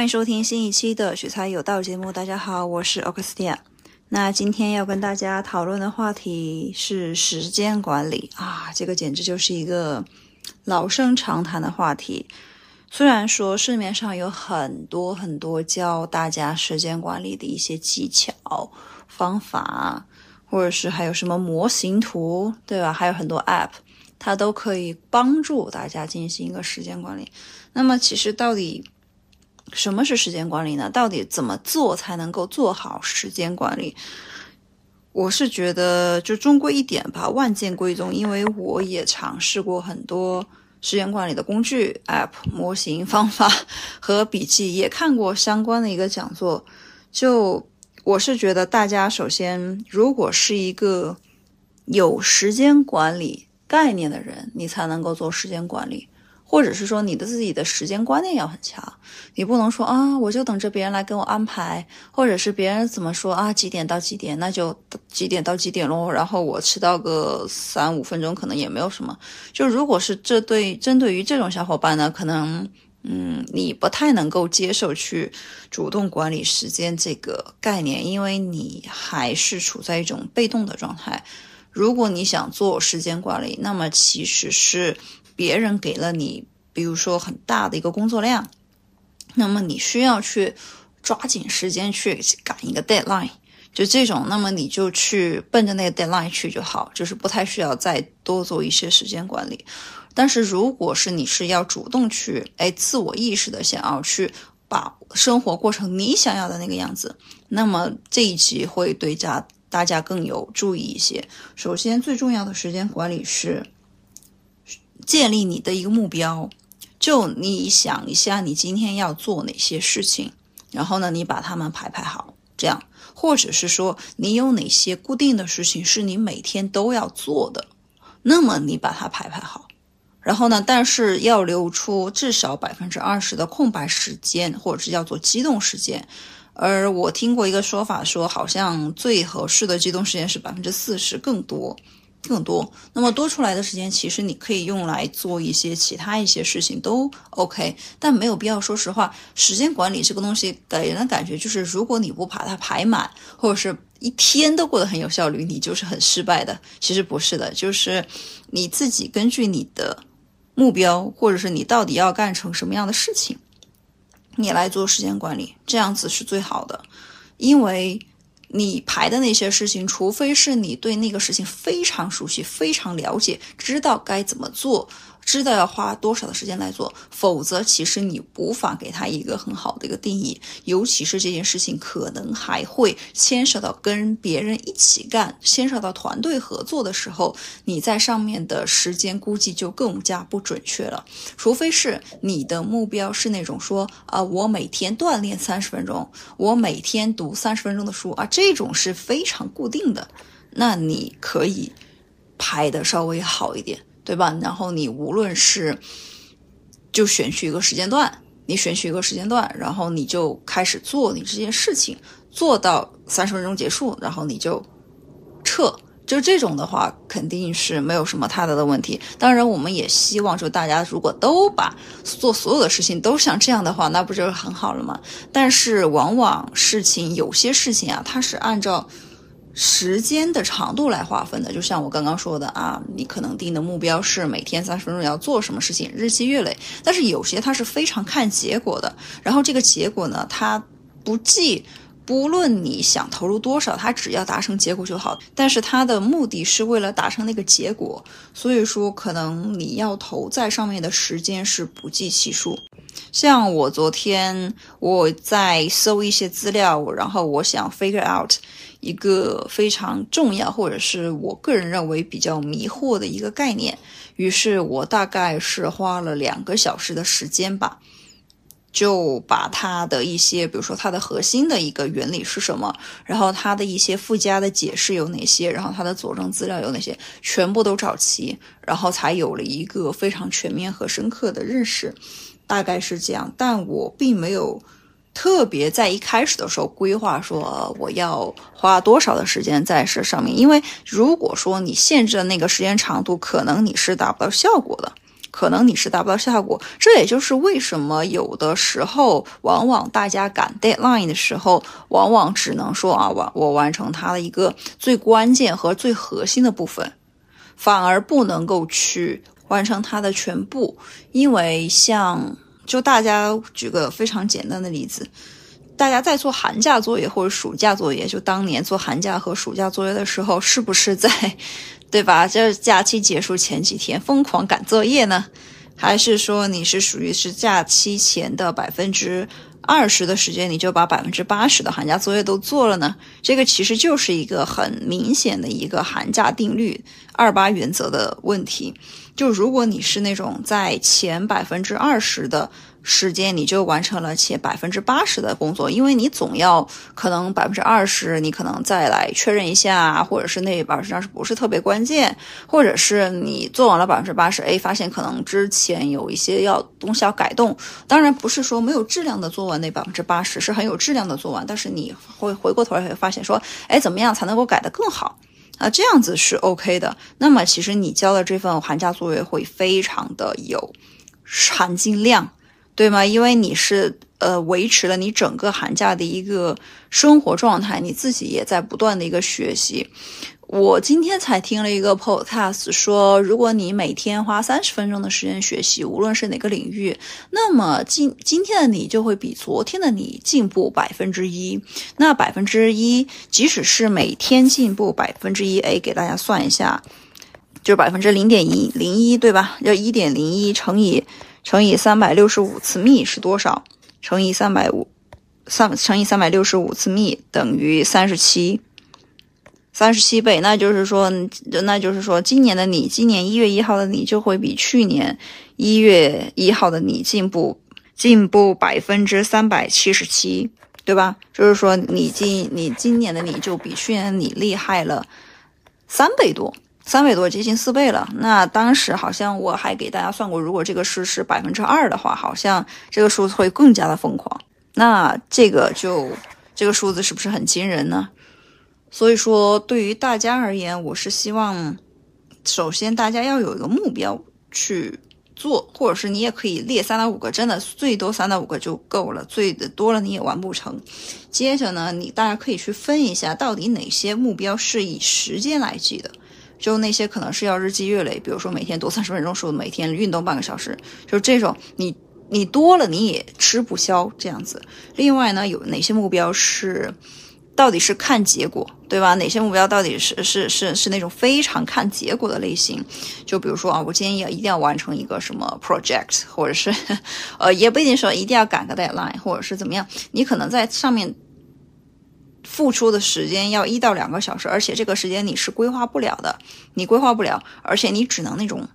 欢迎收听新一期的《学财有道》节目。大家好，我是奥克斯蒂亚。那今天要跟大家讨论的话题是时间管理啊，这个简直就是一个老生常谈的话题。虽然说市面上有很多很多教大家时间管理的一些技巧、方法，或者是还有什么模型图，对吧？还有很多 App，它都可以帮助大家进行一个时间管理。那么，其实到底什么是时间管理呢？到底怎么做才能够做好时间管理？我是觉得，就中规一点吧，万件归宗。因为我也尝试过很多时间管理的工具、App、模型、方法 和笔记，也看过相关的一个讲座。就我是觉得，大家首先，如果是一个有时间管理概念的人，你才能够做时间管理。或者是说你的自己的时间观念要很强，你不能说啊，我就等着别人来给我安排，或者是别人怎么说啊，几点到几点，那就几点到几点喽。然后我迟到个三五分钟，可能也没有什么。就如果是这对针对于这种小伙伴呢，可能嗯，你不太能够接受去主动管理时间这个概念，因为你还是处在一种被动的状态。如果你想做时间管理，那么其实是。别人给了你，比如说很大的一个工作量，那么你需要去抓紧时间去赶一个 deadline，就这种，那么你就去奔着那个 deadline 去就好，就是不太需要再多做一些时间管理。但是如果是你是要主动去，哎，自我意识的想要去把生活过成你想要的那个样子，那么这一集会对家大家更有注意一些。首先，最重要的时间管理是。建立你的一个目标，就你想一下，你今天要做哪些事情，然后呢，你把它们排排好，这样，或者是说你有哪些固定的事情是你每天都要做的，那么你把它排排好，然后呢，但是要留出至少百分之二十的空白时间，或者是叫做机动时间，而我听过一个说法，说好像最合适的机动时间是百分之四十更多。更多，那么多出来的时间，其实你可以用来做一些其他一些事情都 OK，但没有必要。说实话，时间管理这个东西给人的感觉就是，如果你不把它排满，或者是一天都过得很有效率，你就是很失败的。其实不是的，就是你自己根据你的目标，或者是你到底要干成什么样的事情，你来做时间管理，这样子是最好的，因为。你排的那些事情，除非是你对那个事情非常熟悉、非常了解，知道该怎么做。知道要花多少的时间来做，否则其实你无法给他一个很好的一个定义。尤其是这件事情可能还会牵涉到跟别人一起干，牵涉到团队合作的时候，你在上面的时间估计就更加不准确了。除非是你的目标是那种说啊，我每天锻炼三十分钟，我每天读三十分钟的书啊，这种是非常固定的，那你可以排的稍微好一点。对吧？然后你无论是就选取一个时间段，你选取一个时间段，然后你就开始做你这件事情，做到三十分钟结束，然后你就撤。就这种的话，肯定是没有什么太大的问题。当然，我们也希望就大家如果都把做所有的事情都像这样的话，那不就是很好了吗？但是往往事情有些事情啊，它是按照。时间的长度来划分的，就像我刚刚说的啊，你可能定的目标是每天三十分钟要做什么事情，日积月累。但是有些它是非常看结果的，然后这个结果呢，它不计，不论你想投入多少，它只要达成结果就好。但是它的目的是为了达成那个结果，所以说可能你要投在上面的时间是不计其数。像我昨天我在搜一些资料，然后我想 figure out。一个非常重要，或者是我个人认为比较迷惑的一个概念，于是我大概是花了两个小时的时间吧，就把它的一些，比如说它的核心的一个原理是什么，然后它的一些附加的解释有哪些，然后它的佐证资料有哪些，全部都找齐，然后才有了一个非常全面和深刻的认识，大概是这样，但我并没有。特别在一开始的时候规划说我要花多少的时间在这上面，因为如果说你限制的那个时间长度，可能你是达不到效果的。可能你是达不到效果。这也就是为什么有的时候，往往大家赶 deadline 的时候，往往只能说啊，完我完成它的一个最关键和最核心的部分，反而不能够去完成它的全部。因为像就大家举个非常简单的例子。大家在做寒假作业或者暑假作业，就当年做寒假和暑假作业的时候，是不是在，对吧？这假期结束前几天疯狂赶作业呢？还是说你是属于是假期前的百分之二十的时间，你就把百分之八十的寒假作业都做了呢？这个其实就是一个很明显的一个寒假定律二八原则的问题。就如果你是那种在前百分之二十的。时间你就完成了且百分之八十的工作，因为你总要可能百分之二十，你可能再来确认一下，或者是那百分之二十不是特别关键，或者是你做完了百分之八十，A 发现可能之前有一些要东西要改动，当然不是说没有质量的做完那百分之八十是很有质量的做完，但是你会回过头来会发现说，哎，怎么样才能够改得更好啊？这样子是 OK 的。那么其实你交的这份寒假作业会非常的有含金量。对吗？因为你是呃维持了你整个寒假的一个生活状态，你自己也在不断的一个学习。我今天才听了一个 podcast，说如果你每天花三十分钟的时间学习，无论是哪个领域，那么今今天的你就会比昨天的你进步百分之一。那百分之一，即使是每天进步百分之一，哎，给大家算一下，就是百分之零点一零一，对吧？要一点零一乘以。乘以三百六十五次幂是多少？乘以三百五，三乘以三百六十五次幂等于三十七，三十七倍。那就是说，那就是说，今年的你，今年一月一号的你就会比去年一月一号的你进步进步百分之三百七十七，对吧？就是说，你今你今年的你就比去年你厉害了三倍多。三倍多，接近四倍了。那当时好像我还给大家算过，如果这个数是百分之二的话，好像这个数字会更加的疯狂。那这个就这个数字是不是很惊人呢？所以说，对于大家而言，我是希望，首先大家要有一个目标去做，或者是你也可以列三到五个，真的最多三到五个就够了，最多了你也完不成。接着呢，你大家可以去分一下，到底哪些目标是以时间来计的。就那些可能是要日积月累，比如说每天读三十分钟书，每天运动半个小时，就这种你你多了你也吃不消这样子。另外呢，有哪些目标是到底是看结果，对吧？哪些目标到底是是是是那种非常看结果的类型？就比如说啊，我今天要一定要完成一个什么 project，或者是 呃，也不一定说一定要赶个 deadline，或者是怎么样，你可能在上面。付出的时间要一到两个小时，而且这个时间你是规划不了的，你规划不了，而且你只能那种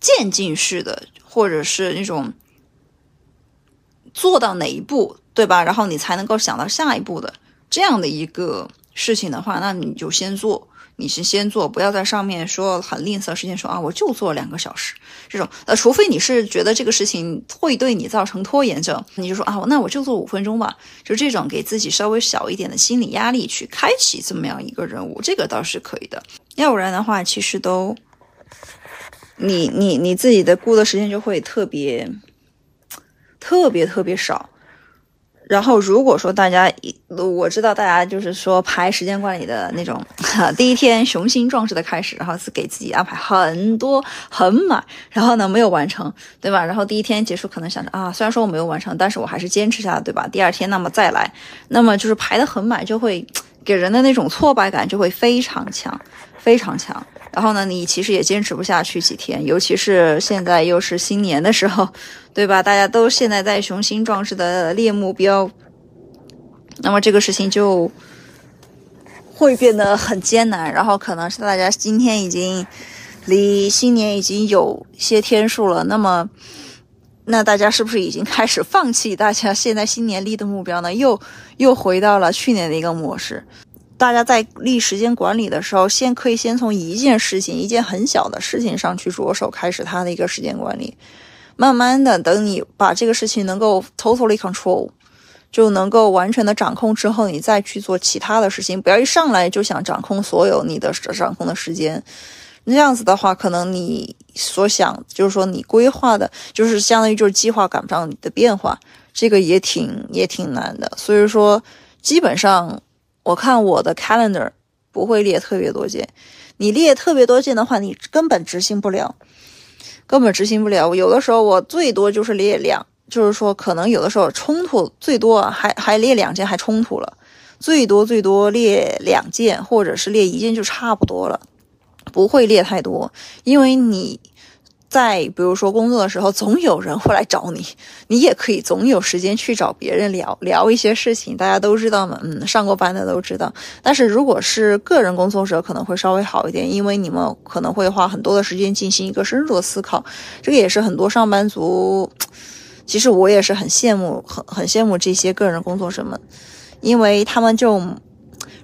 渐进式的，或者是那种做到哪一步，对吧？然后你才能够想到下一步的这样的一个事情的话，那你就先做。你是先做，不要在上面说很吝啬时间，说啊我就做两个小时这种，呃，除非你是觉得这个事情会对你造成拖延症，你就说啊那我就做五分钟吧，就这种给自己稍微小一点的心理压力去开启这么样一个任务，这个倒是可以的。要不然的话，其实都你你你自己的顾的时间就会特别特别特别少。然后，如果说大家，我知道大家就是说排时间管理的那种，第一天雄心壮志的开始，然后是给自己安排很多很满，然后呢没有完成，对吧？然后第一天结束，可能想着啊，虽然说我没有完成，但是我还是坚持下来，对吧？第二天那么再来，那么就是排的很满，就会给人的那种挫败感就会非常强，非常强。然后呢，你其实也坚持不下去几天，尤其是现在又是新年的时候，对吧？大家都现在在雄心壮志的列目标，那么这个事情就会变得很艰难。然后可能是大家今天已经离新年已经有些天数了，那么那大家是不是已经开始放弃大家现在新年立的目标呢？又又回到了去年的一个模式。大家在立时间管理的时候，先可以先从一件事情、一件很小的事情上去着手，开始他的一个时间管理。慢慢的，等你把这个事情能够 totally control，就能够完全的掌控之后，你再去做其他的事情。不要一上来就想掌控所有你的掌控的时间，那样子的话，可能你所想就是说你规划的，就是相当于就是计划赶不上你的变化，这个也挺也挺难的。所以说，基本上我看我的 calendar 不会列特别多件，你列特别多件的话，你根本执行不了，根本执行不了。有的时候我最多就是列两，就是说可能有的时候冲突最多还还列两件还冲突了，最多最多列两件或者是列一件就差不多了。不会列太多，因为你在比如说工作的时候，总有人会来找你，你也可以总有时间去找别人聊聊一些事情。大家都知道嘛，嗯，上过班的都知道。但是如果是个人工作者，可能会稍微好一点，因为你们可能会花很多的时间进行一个深入的思考。这个也是很多上班族，其实我也是很羡慕，很很羡慕这些个人工作者们，因为他们就。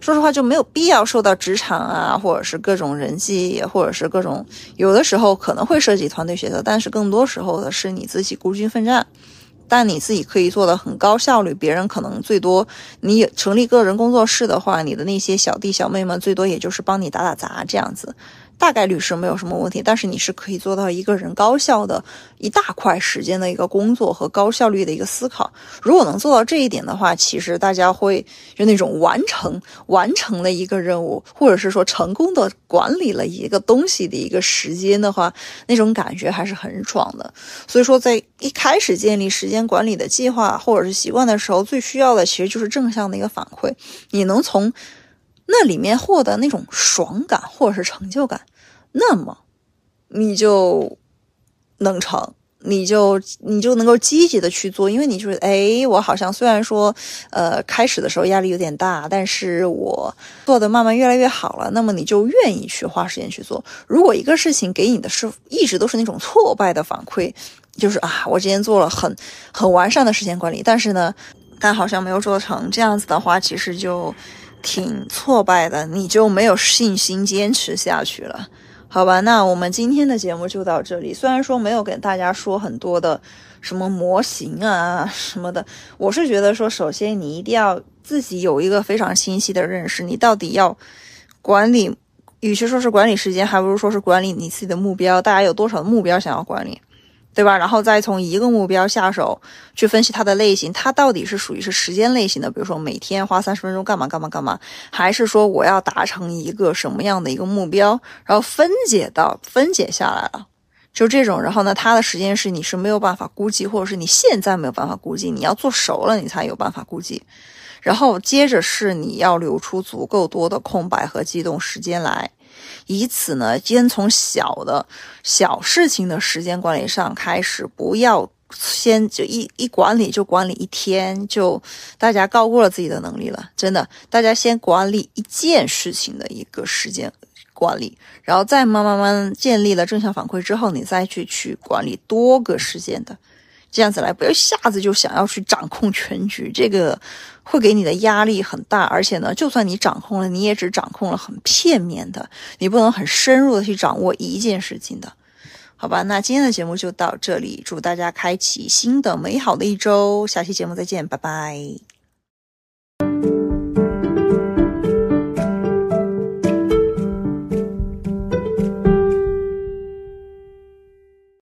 说实话就没有必要受到职场啊，或者是各种人际，或者是各种有的时候可能会涉及团队协作，但是更多时候的是你自己孤军奋战，但你自己可以做的很高效率，别人可能最多你成立个人工作室的话，你的那些小弟小妹们最多也就是帮你打打杂这样子。大概率是没有什么问题，但是你是可以做到一个人高效的一大块时间的一个工作和高效率的一个思考。如果能做到这一点的话，其实大家会就那种完成完成了一个任务，或者是说成功的管理了一个东西的一个时间的话，那种感觉还是很爽的。所以说，在一开始建立时间管理的计划或者是习惯的时候，最需要的其实就是正向的一个反馈。你能从。那里面获得那种爽感或者是成就感，那么你就能成，你就你就能够积极的去做，因为你就是哎，我好像虽然说呃开始的时候压力有点大，但是我做的慢慢越来越好了，那么你就愿意去花时间去做。如果一个事情给你的是一直都是那种挫败的反馈，就是啊，我之前做了很很完善的时间管理，但是呢，但好像没有做成，这样子的话，其实就。挺挫败的，你就没有信心坚持下去了，好吧？那我们今天的节目就到这里。虽然说没有给大家说很多的什么模型啊 什么的，我是觉得说，首先你一定要自己有一个非常清晰的认识，你到底要管理，与其说是管理时间，还不如说是管理你自己的目标。大家有多少目标想要管理？对吧？然后再从一个目标下手去分析它的类型，它到底是属于是时间类型的，比如说每天花三十分钟干嘛干嘛干嘛，还是说我要达成一个什么样的一个目标？然后分解到分解下来了，就这种。然后呢，它的时间是你是没有办法估计，或者是你现在没有办法估计，你要做熟了你才有办法估计。然后接着是你要留出足够多的空白和机动时间来。以此呢，先从小的小事情的时间管理上开始，不要先就一一管理就管理一天，就大家高估了自己的能力了。真的，大家先管理一件事情的一个时间管理，然后再慢慢慢建立了正向反馈之后，你再去去管理多个时间的。这样子来，不要一下子就想要去掌控全局，这个会给你的压力很大。而且呢，就算你掌控了，你也只掌控了很片面的，你不能很深入的去掌握一件事情的，好吧？那今天的节目就到这里，祝大家开启新的美好的一周，下期节目再见，拜拜。